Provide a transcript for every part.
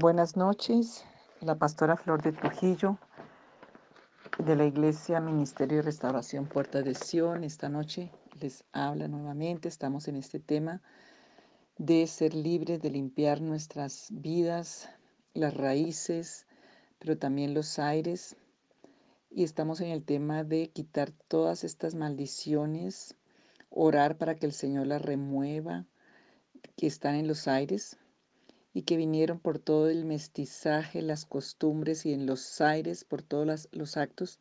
Buenas noches, la pastora Flor de Trujillo de la Iglesia Ministerio de Restauración Puerta de Sion. Esta noche les habla nuevamente. Estamos en este tema de ser libres, de limpiar nuestras vidas, las raíces, pero también los aires. Y estamos en el tema de quitar todas estas maldiciones, orar para que el Señor las remueva, que están en los aires y que vinieron por todo el mestizaje, las costumbres y en los aires, por todos los actos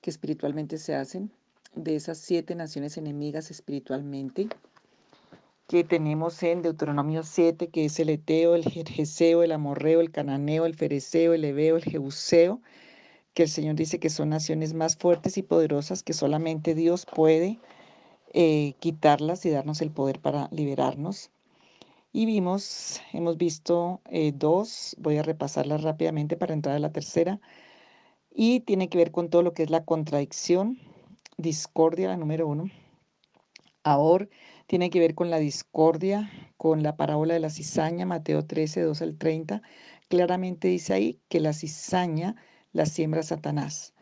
que espiritualmente se hacen de esas siete naciones enemigas espiritualmente que tenemos en Deuteronomio 7, que es el Eteo, el Jerjeseo, el Amorreo, el Cananeo, el Fereceo, el Ebeo, el Jebuseo, que el Señor dice que son naciones más fuertes y poderosas que solamente Dios puede eh, quitarlas y darnos el poder para liberarnos. Y vimos, hemos visto eh, dos, voy a repasarlas rápidamente para entrar a la tercera, y tiene que ver con todo lo que es la contradicción, discordia, la número uno. Ahora tiene que ver con la discordia, con la parábola de la cizaña, Mateo 13, 2 al 30. Claramente dice ahí que la cizaña la siembra Satanás,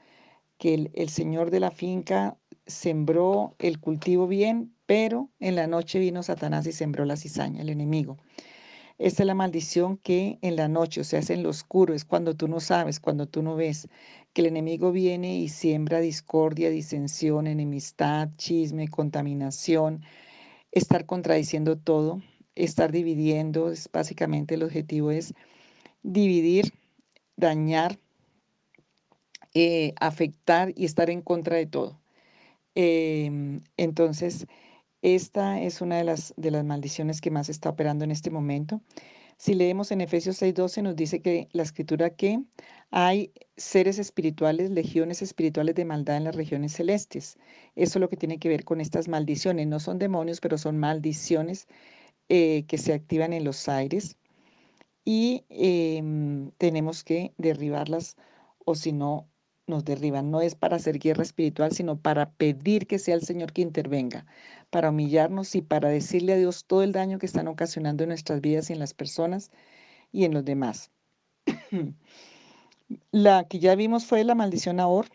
que el, el Señor de la finca sembró el cultivo bien, pero en la noche vino Satanás y sembró la cizaña, el enemigo. Esta es la maldición que en la noche, o sea, es en lo oscuro, es cuando tú no sabes, cuando tú no ves, que el enemigo viene y siembra discordia, disensión, enemistad, chisme, contaminación, estar contradiciendo todo, estar dividiendo, es básicamente el objetivo es dividir, dañar, eh, afectar y estar en contra de todo. Em, entonces, esta es una de las, de las maldiciones que más está operando en este momento. Si leemos en Efesios 6:12 nos dice que la escritura que hay seres espirituales, legiones espirituales de maldad en las regiones celestes. Eso es lo que tiene que ver con estas maldiciones. No son demonios, pero son maldiciones eh, que se activan en los aires y em, tenemos que derribarlas o si no, nos derriban. No es para hacer guerra espiritual, sino para pedir que sea el Señor que intervenga, para humillarnos y para decirle a Dios todo el daño que están ocasionando en nuestras vidas y en las personas y en los demás. la que ya vimos fue la maldición ahora,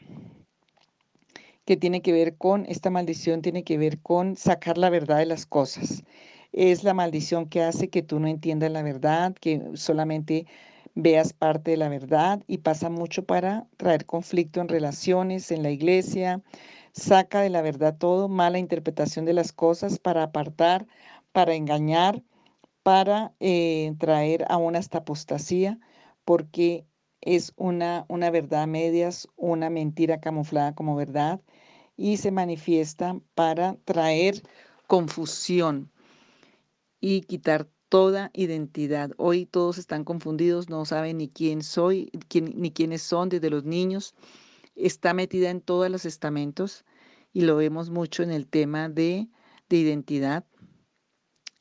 que tiene que ver con, esta maldición tiene que ver con sacar la verdad de las cosas. Es la maldición que hace que tú no entiendas la verdad, que solamente veas parte de la verdad y pasa mucho para traer conflicto en relaciones, en la iglesia, saca de la verdad todo, mala interpretación de las cosas para apartar, para engañar, para eh, traer a una hasta apostasía, porque es una, una verdad a medias, una mentira camuflada como verdad y se manifiesta para traer confusión y quitar toda identidad. Hoy todos están confundidos, no saben ni quién soy, ni quiénes son desde los niños. Está metida en todos los estamentos y lo vemos mucho en el tema de, de identidad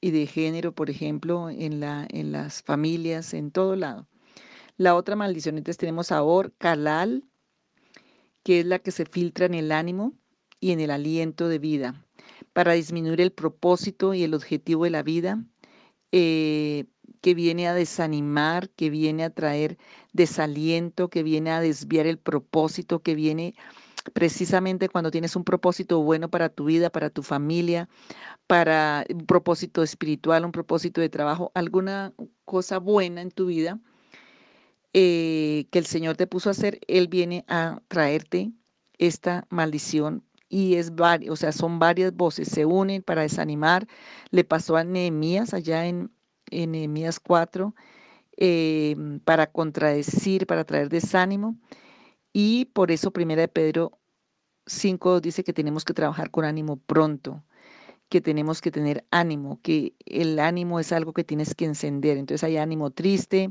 y de género, por ejemplo, en, la, en las familias, en todo lado. La otra maldición, entonces tenemos ahora Kalal, que es la que se filtra en el ánimo y en el aliento de vida, para disminuir el propósito y el objetivo de la vida eh, que viene a desanimar, que viene a traer desaliento, que viene a desviar el propósito, que viene precisamente cuando tienes un propósito bueno para tu vida, para tu familia, para un propósito espiritual, un propósito de trabajo, alguna cosa buena en tu vida eh, que el Señor te puso a hacer, Él viene a traerte esta maldición y es o sea, son varias voces, se unen para desanimar. Le pasó a Nehemías allá en, en Nehemías 4 em, para contradecir, para traer desánimo. Y por eso Primera de Pedro 5 dice que tenemos que trabajar con ánimo pronto que tenemos que tener ánimo, que el ánimo es algo que tienes que encender. Entonces hay ánimo triste,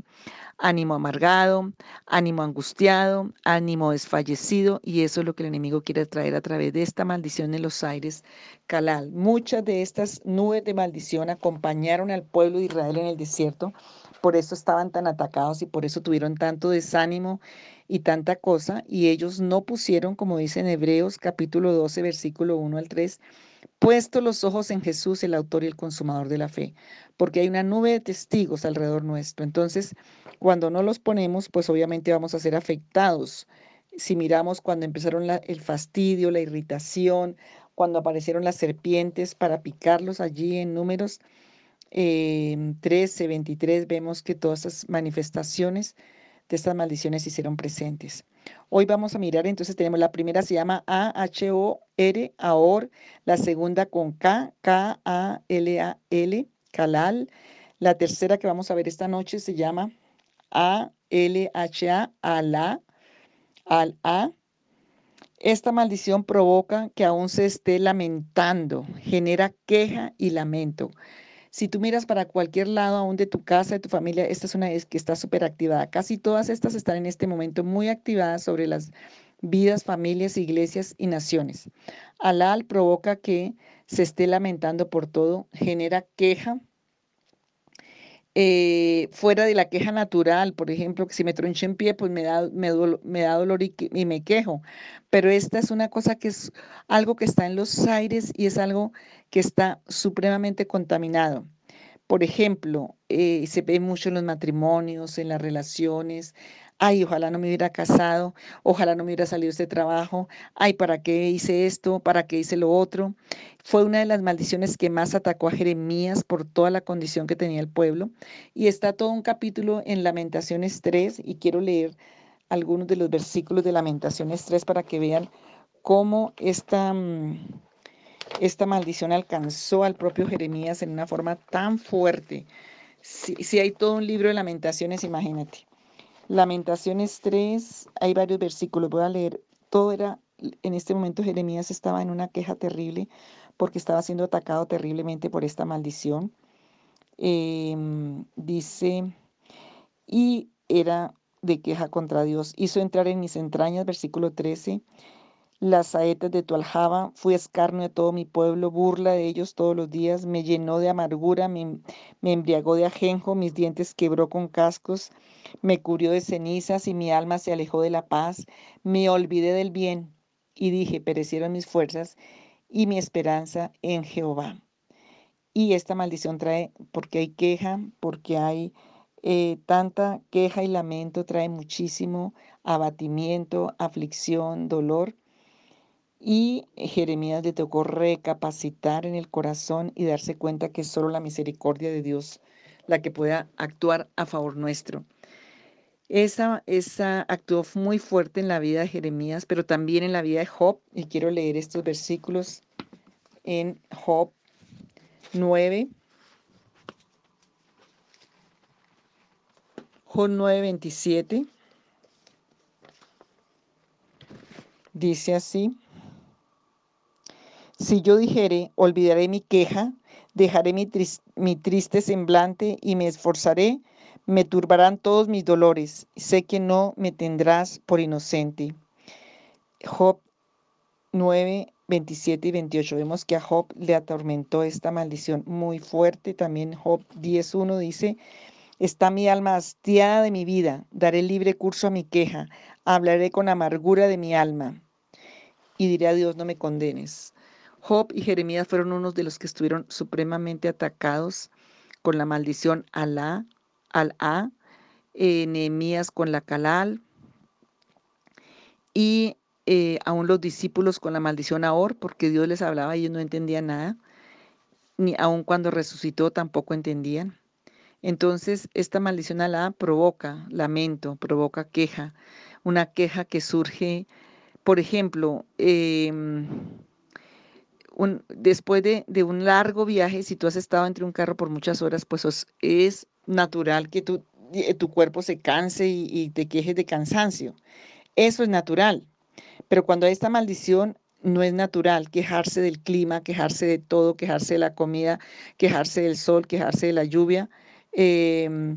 ánimo amargado, ánimo angustiado, ánimo desfallecido y eso es lo que el enemigo quiere traer a través de esta maldición en los aires calal. Muchas de estas nubes de maldición acompañaron al pueblo de Israel en el desierto, por eso estaban tan atacados y por eso tuvieron tanto desánimo y tanta cosa, y ellos no pusieron, como dice en Hebreos capítulo 12, versículo 1 al 3, puesto los ojos en Jesús, el autor y el consumador de la fe, porque hay una nube de testigos alrededor nuestro. Entonces, cuando no los ponemos, pues obviamente vamos a ser afectados. Si miramos cuando empezaron el fastidio, la irritación, cuando aparecieron las serpientes para picarlos allí en números 13, 23, vemos que todas esas manifestaciones de estas maldiciones hicieron presentes. Hoy vamos a mirar, entonces tenemos la primera se llama A-H-O-R, Aor, la segunda con K, K-A-L-A-L, Kalal. La tercera que vamos a ver esta noche se llama A-L-H-A, Alá, Al-A. Esta maldición provoca que aún se esté lamentando, genera queja y lamento. Si tú miras para cualquier lado, aún de tu casa, de tu familia, esta es una que está súper activada. Casi todas estas están en este momento muy activadas sobre las vidas, familias, iglesias y naciones. Alal provoca que se esté lamentando por todo, genera queja, eh, fuera de la queja natural, por ejemplo, que si me tronché en pie, pues me da, me, da dolor y, me quejo. Pero esta es una cosa que es algo que está en los aires y es algo que está supremamente contaminado. Por ejemplo, eh, se ve mucho en los matrimonios, en las relaciones, ay, ojalá no me hubiera casado, ojalá no me hubiera salido este trabajo, ay, ¿para qué hice esto? ¿Para qué hice lo otro? Fue una de las maldiciones que más atacó a Jeremías por toda la condición que tenía el pueblo. Y está todo un capítulo en Lamentaciones 3 y quiero leer algunos de los versículos de Lamentaciones 3 para que vean cómo esta, mm, esta maldición alcanzó al propio Jeremías en una forma tan fuerte. Si, si hay todo un libro de lamentaciones, imagínate. Lamentaciones 3, hay varios versículos, voy a leer. Todo era, en este momento Jeremías estaba en una queja terrible porque estaba siendo atacado terriblemente por esta maldición. Em, dice, y era de queja contra Dios. Hizo entrar en mis entrañas, versículo 13, las saetas de tu aljaba, fui escarnio de todo mi pueblo, burla de ellos todos los días, me llenó de amargura, me, me embriagó de ajenjo, mis dientes quebró con cascos, me cubrió de cenizas y mi alma se alejó de la paz, me olvidé del bien y dije, perecieron mis fuerzas y mi esperanza en Jehová. Y esta maldición trae, porque hay queja, porque hay eh, tanta queja y lamento, trae muchísimo abatimiento, aflicción, dolor. Y Jeremías le tocó recapacitar en el corazón y darse cuenta que es solo la misericordia de Dios la que pueda actuar a favor nuestro. Esa, esa actuó muy fuerte en la vida de Jeremías, pero también en la vida de Job. Y quiero leer estos versículos en Job 9. Job 9, 27. Dice así. Si yo dijere, olvidaré mi queja, dejaré mi, triste semblante y me esforzaré, me turbarán todos mis dolores. Sé que no me tendrás por inocente. Job 9, 27 y 28. Vemos que a Job le atormentó esta maldición muy fuerte. También Job 10.1 dice, está mi alma hastiada de mi vida, daré libre curso a mi queja, hablaré con amargura de mi alma y diré a Dios, no me condenes. Job y Jeremías fueron unos de los que estuvieron supremamente atacados con la maldición Alá, Al-A, eh, Nehemías con la Calal y eh, aún los discípulos con la maldición Ahor, porque Dios les hablaba y ellos no entendían nada, ni aun cuando resucitó tampoco entendían. Entonces, esta maldición Alá provoca lamento, provoca queja, una queja que surge, por ejemplo, em, después de, un largo viaje, si tú has estado entre un carro por muchas horas, pues es natural que tu, eh, tu cuerpo se canse y, y te quejes de cansancio. Eso es natural. Pero cuando hay esta maldición, no es natural quejarse del clima, quejarse de todo, quejarse de la comida, quejarse del sol, quejarse de la lluvia. Em,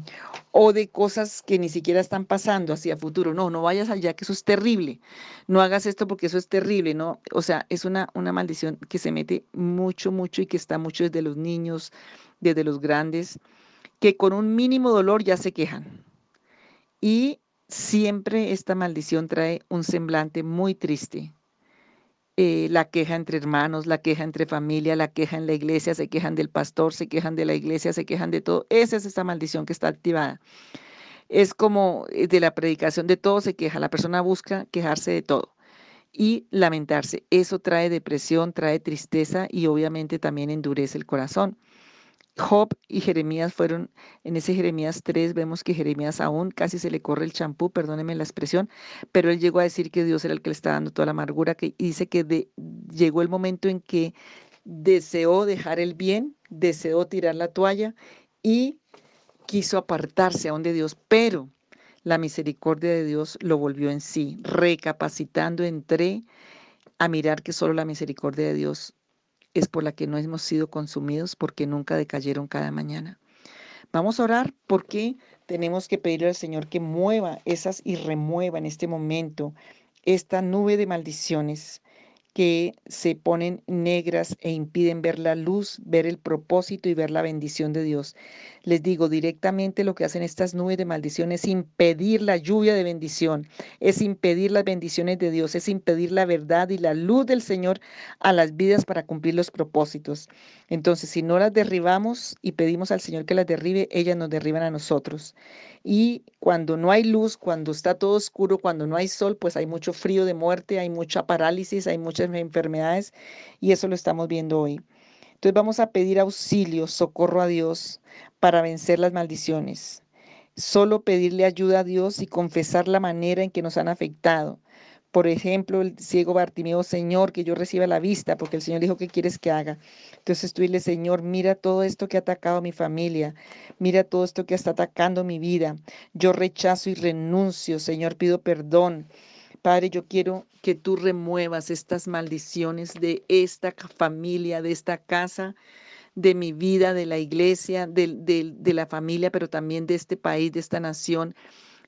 o de cosas que ni siquiera están pasando hacia futuro. No, no vayas allá, que eso es terrible. No hagas esto porque eso es terrible, ¿no? O sea, es una, una maldición que se mete mucho, mucho y que está mucho desde los niños, desde los grandes, que con un mínimo dolor ya se quejan. Y siempre esta maldición trae un semblante muy triste. Eh, la queja entre hermanos, la queja entre familia, la queja en la iglesia, se quejan del pastor, se quejan de la iglesia, se quejan de todo. Esa es esta maldición que está activada. Es como eh, de la predicación de todo se queja. La persona busca quejarse de todo y lamentarse. Eso trae depresión, trae tristeza y obviamente también endurece el corazón. Job y Jeremías fueron, en ese Jeremías 3 vemos que Jeremías aún casi se le corre el champú, perdóneme la expresión, pero él llegó a decir que Dios era el que le está dando toda la amargura, que dice que llegó el momento en que deseó dejar el bien, deseó tirar la toalla y quiso apartarse aún de Dios, pero la misericordia de Dios lo volvió en sí, recapacitando entré a mirar que solo la misericordia de Dios es por la que no hemos sido consumidos porque nunca decayeron cada mañana. Vamos a orar porque tenemos que pedirle al Señor que mueva esas y remueva en este momento esta nube de maldiciones que se ponen negras e impiden ver la luz, ver el propósito y ver la bendición de Dios. Les digo directamente lo que hacen estas nubes de maldición es impedir la lluvia de bendición, es impedir las bendiciones de Dios, es impedir la verdad y la luz del Señor a las vidas para cumplir los propósitos. Entonces, si no las derribamos y pedimos al Señor que las derribe, ellas nos derriban a nosotros. Y cuando no hay luz, cuando está todo oscuro, cuando no hay sol, pues hay mucho frío de muerte, hay mucha parálisis, hay muchas enfermedades y eso lo estamos viendo hoy. Entonces vamos a pedir auxilio, socorro a Dios para vencer las maldiciones. Solo pedirle ayuda a Dios y confesar la manera en que nos han afectado. Por ejemplo, el ciego Bartimeo, Señor, que yo reciba la vista, porque el Señor dijo, ¿qué quieres que haga? Entonces tú dile, Señor, mira todo esto que ha atacado a mi familia, mira todo esto que está atacando mi vida. Yo rechazo y renuncio, Señor, pido perdón. Padre, yo quiero que tú remuevas estas maldiciones de esta familia, de esta casa, de mi vida, de la iglesia, de, de la familia, pero también de este país, de esta nación.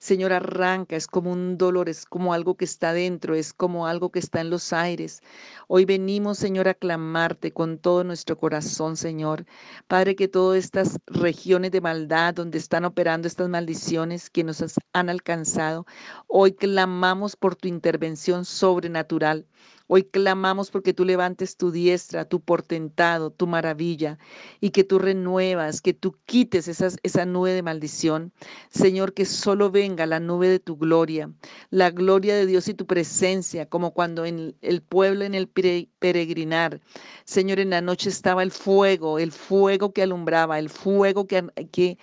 Señor, arranca, es como un dolor, es como algo que está dentro, es como algo que está en los aires. Hoy venimos, Señor, a clamarte con todo nuestro corazón, Señor. Padre, que todas estas regiones de maldad donde están operando estas maldiciones que nos han alcanzado, hoy clamamos por tu intervención sobrenatural. Hoy clamamos porque tú levantes tu diestra, tu portentado, tu maravilla, y que tú renuevas, que tú quites esa nube de maldición. Señor, que solo venga la nube de tu gloria, la gloria de Dios y tu presencia, como cuando en el pueblo en el peregrinar, Señor, en la noche estaba el fuego, el fuego que alumbraba, el fuego que, que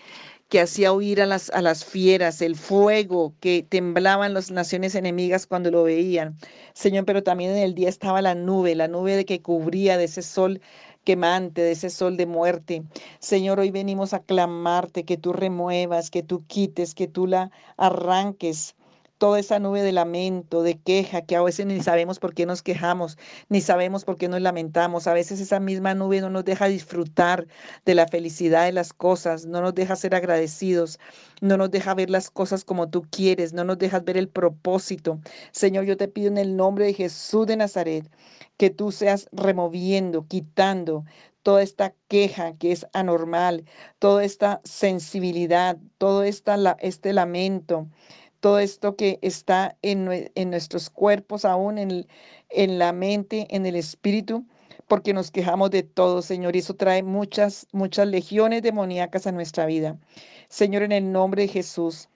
que hacía huir a las, a las fieras, el fuego que temblaban las naciones enemigas cuando lo veían. Señor, pero también en el día estaba la nube, la nube de que cubría de ese sol quemante, de ese sol de muerte. Señor, hoy venimos a clamarte que tú remuevas, que tú quites, que tú la arranques toda esa nube de lamento, de queja, que a veces ni sabemos por qué nos quejamos, ni sabemos por qué nos lamentamos. A veces esa misma nube no nos deja disfrutar de la felicidad de las cosas, no nos deja ser agradecidos, no nos deja ver las cosas como tú quieres, no nos dejas ver el propósito. Señor, yo te pido en el nombre de Jesús de Nazaret que tú seas removiendo, quitando toda esta queja que es anormal, toda esta sensibilidad, todo esta, este lamento, todo esto que está en, en nuestros cuerpos, aún en, en la mente, en el espíritu, porque nos quejamos de todo, Señor, y eso trae muchas, muchas legiones demoníacas a nuestra vida. Señor, en el nombre de Jesús,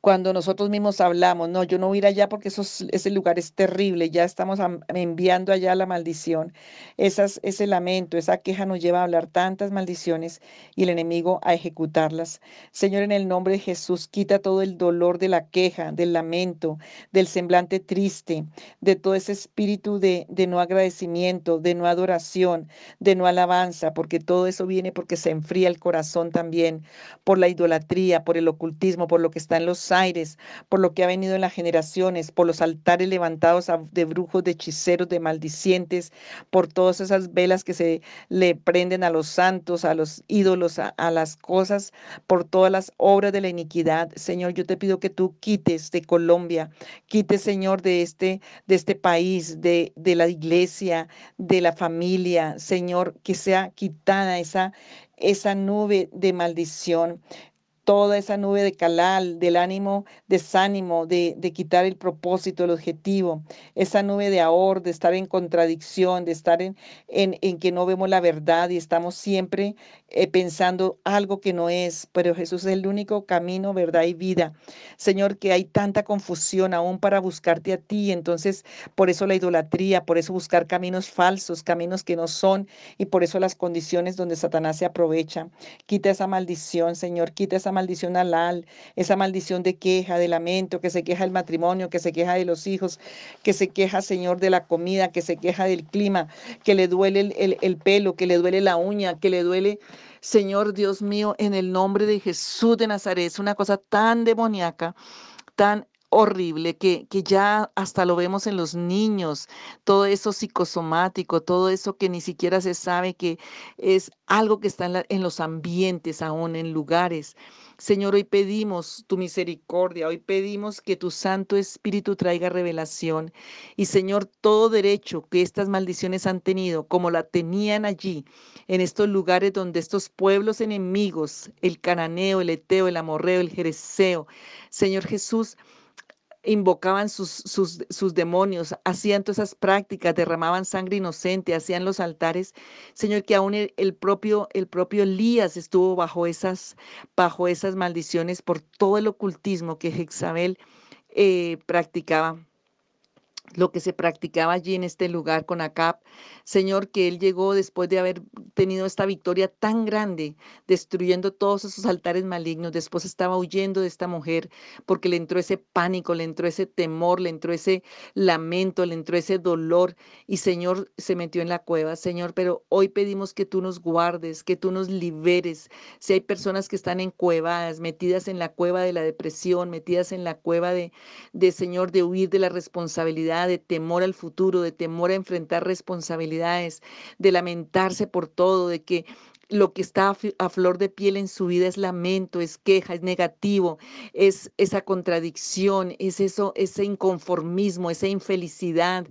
cuando nosotros mismos hablamos, no, yo no voy a ir allá porque ese lugar es terrible, ya estamos enviando allá la maldición. Ese lamento, esa queja nos lleva a hablar tantas maldiciones y el enemigo a ejecutarlas. Señor, en el nombre de Jesús, quita todo el dolor de la queja, del lamento, del semblante triste, de todo ese espíritu de, de no agradecimiento, de no adoración, de no alabanza, porque todo eso viene porque se enfría el corazón también, por la idolatría, por el ocultismo, por lo que está en los aires, por lo que ha venido en las generaciones, por los altares levantados de brujos, de hechiceros, de maldicientes, por todas esas velas que se le prenden a los santos, a los ídolos, a, las cosas, por todas las obras de la iniquidad. Señor, yo te pido que tú quites de Colombia, quites, Señor, de este, de este país, de, de la iglesia, de la familia, Señor, que sea quitada esa, esa nube de maldición toda esa nube de calal, del ánimo, desánimo, de, de quitar el propósito, el objetivo, esa nube de ahorro, de estar en contradicción, de estar en, en, en que no vemos la verdad y estamos siempre eh, pensando algo que no es, pero Jesús es el único camino, verdad y vida. Señor, que hay tanta confusión aún para buscarte a ti, entonces por eso la idolatría, por eso buscar caminos falsos, caminos que no son, y por eso las condiciones donde Satanás se aprovecha. Quita esa maldición, Señor, quita esa maldición alal, esa maldición de queja, de lamento, que se queja del matrimonio, que se queja de los hijos, que se queja, Señor, de la comida, que se queja del clima, que le duele el, el, el pelo, que le duele la uña, que le duele Señor Dios mío, en el nombre de Jesús de Nazaret, es una cosa tan demoníaca, tan horrible que, que ya hasta lo vemos en los niños, todo eso psicosomático, todo eso que ni siquiera se sabe que es algo que está en los ambientes aún, en lugares. Señor, hoy pedimos tu misericordia, hoy pedimos que tu Santo Espíritu traiga revelación. Y Señor, todo derecho que estas maldiciones han tenido, como la tenían allí, en estos lugares donde estos pueblos enemigos, el cananeo, el eteo, el amorreo, el jereseo, Señor Jesús, invocaban sus, sus, sus demonios, hacían todas esas prácticas, derramaban sangre inocente, hacían los altares. Señor, que aún el, el propio, el propio Elías estuvo bajo esas, bajo esas maldiciones por todo el ocultismo que Jezabel eh, practicaba lo que se practicaba allí en este lugar con Acab. Señor, que él llegó después de haber tenido esta victoria tan grande, destruyendo todos esos altares malignos. Después estaba huyendo de esta mujer porque le entró ese pánico, le entró ese temor, le entró ese lamento, le entró ese dolor. Y Señor, se metió en la cueva. Señor, pero hoy pedimos que tú nos guardes, que tú nos liberes. Si hay personas que están encuevadas, metidas en la cueva de la depresión, metidas en la cueva de, de Señor, de huir de la responsabilidad, de temor al futuro, de temor a enfrentar responsabilidades, de lamentarse por todo, de que lo que está a, flor de piel en su vida es lamento, es queja, es negativo, es esa contradicción, es eso, ese inconformismo, esa infelicidad,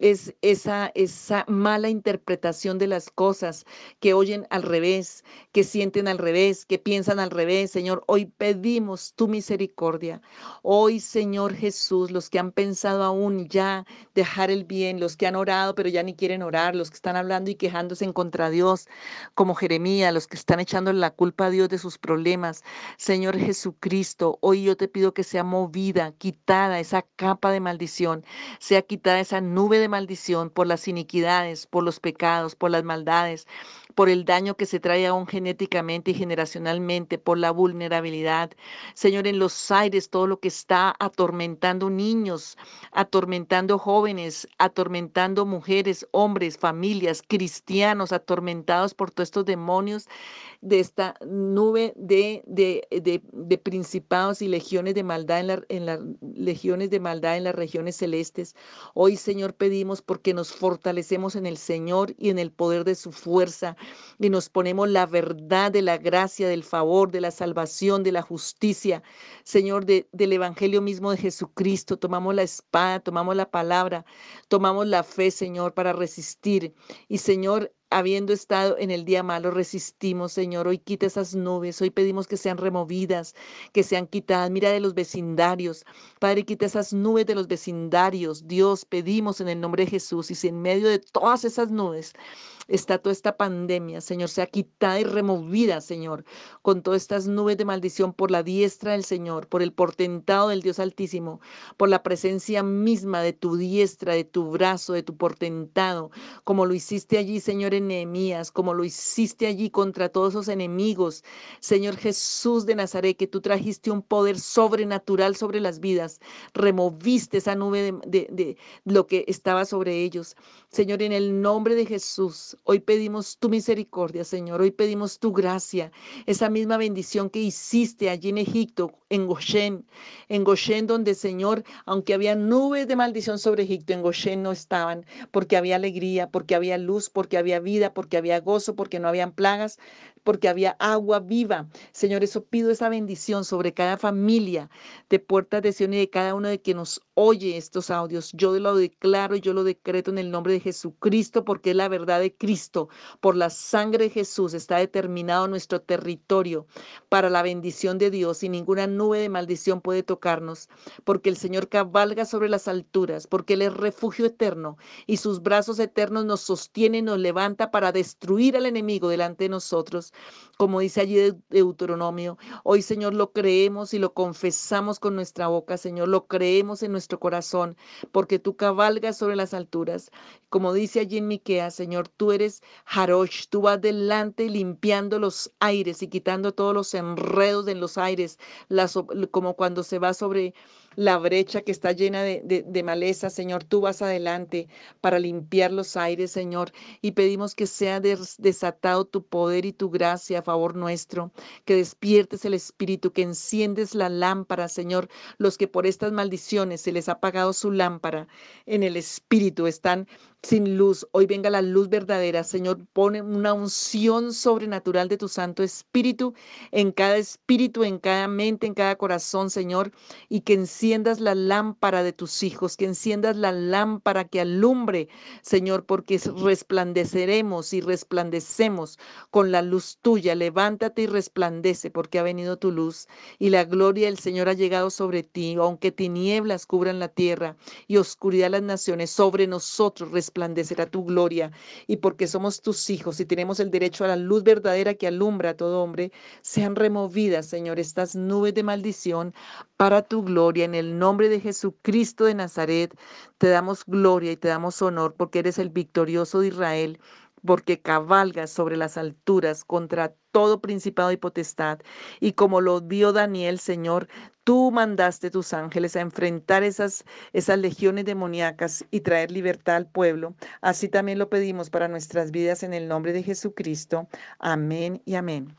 es esa, esa mala interpretación de las cosas que oyen al revés, que sienten al revés, que piensan al revés. Señor, hoy pedimos tu misericordia. Hoy, Señor Jesús, los que han pensado aún ya dejar el bien, los que han orado pero ya ni quieren orar, los que están hablando y quejándose en contra Dios, como Jeremías, los que están echando la culpa a Dios de sus problemas. Señor Jesucristo, hoy yo te pido que sea movida, quitada esa capa de maldición, sea quitada esa nube de maldición por las iniquidades, por los pecados, por las maldades, por el daño que se trae aún genéticamente y generacionalmente, por la vulnerabilidad. Señor, en los aires, todo lo que está atormentando niños, atormentando jóvenes, atormentando mujeres, hombres, familias, cristianos, atormentados por todos estos demonios de esta nube de, de, de, principados y legiones de maldad en, la- en las legiones de maldad en las regiones celestes. Hoy, Señor, pedimos porque nos fortalecemos en el Señor y en el poder de su fuerza y nos ponemos la verdad de la gracia, del favor, de la salvación, de la justicia, Señor, de- del Evangelio mismo de Jesucristo. Tomamos la espada, tomamos la palabra, tomamos la fe, Señor, para resistir. Y, Señor, habiendo estado en el día malo, resistimos, Señor. Hoy quita esas nubes, hoy pedimos que sean removidas, que sean quitadas. Mira de los vecindarios, Padre, quita esas nubes de los vecindarios. Dios, pedimos en el nombre de Jesús. Y si en medio de todas esas nubes está toda esta pandemia, Señor, sea quitada y removida, Señor, con todas estas nubes de maldición por la diestra del Señor, por el portentado del Dios Altísimo, por la presencia misma de tu diestra, de tu brazo, de tu portentado, como lo hiciste allí, Señor, en Nehemías, como lo hiciste allí contra todos esos enemigos, Señor Jesús de Nazaret, que tú trajiste un poder sobrenatural sobre las vidas, removiste esa nube de, lo que estaba sobre ellos. Señor, en el nombre de Jesús, hoy pedimos tu misericordia, Señor, hoy pedimos tu gracia, esa misma bendición que hiciste allí en Egipto, en Goshen, en Goshen donde Señor, aunque había nubes de maldición sobre Egipto, en Goshen no estaban, porque había alegría, porque había luz, porque había vida, porque había gozo, porque no habían plagas, porque había agua viva. Señor, eso pido esa bendición sobre cada familia de Puertas de Sion y de cada uno de que nos oye estos audios. Yo lo declaro y yo lo decreto en el nombre de Jesucristo porque es la verdad de Cristo. Por la sangre de Jesús está determinado nuestro territorio para la bendición de Dios y ninguna nube de maldición puede tocarnos porque el Señor cabalga sobre las alturas, porque Él es refugio eterno y sus brazos eternos nos sostienen, nos levanta para destruir al enemigo delante de nosotros como dice allí Deuteronomio. Hoy, Señor, lo creemos y lo confesamos con nuestra boca, Señor, lo creemos en nuestro corazón, porque tú cabalgas sobre las alturas. Como dice allí en Miqueas, Señor, tú eres Harosh, tú vas delante limpiando los aires y quitando todos los enredos en los aires, como cuando se va sobre la brecha que está llena de, maleza, Señor. Tú vas adelante para limpiar los aires, Señor, y pedimos que sea desatado tu poder y tu gracia a favor nuestro, que despiertes el Espíritu, que enciendes la lámpara, Señor. Los que por estas maldiciones se les ha apagado su lámpara en el Espíritu están sin luz. Hoy venga la luz verdadera, Señor. Pone una unción sobrenatural de tu Santo Espíritu en cada espíritu, en cada mente, en cada corazón, Señor, y que enciendas la lámpara de tus hijos, que enciendas la lámpara que alumbre, Señor, porque resplandeceremos y resplandecemos con la luz tuya. Levántate y resplandece, porque ha venido tu luz y la gloria del Señor ha llegado sobre ti, aunque tinieblas cubran la tierra y oscuridad las naciones, sobre nosotros resplandecerá tu gloria. Y porque somos tus hijos y tenemos el derecho a la luz verdadera que alumbra a todo hombre, sean removidas, Señor, estas nubes de maldición para tu gloria. En el nombre de Jesucristo de Nazaret, te damos gloria y te damos honor porque eres el victorioso de Israel porque cabalgas sobre las alturas contra todo principado y potestad. Y como lo vio Daniel, Señor, tú mandaste tus ángeles a enfrentar esas, esas legiones demoníacas y traer libertad al pueblo. Así también lo pedimos para nuestras vidas en el nombre de Jesucristo. Amén y amén.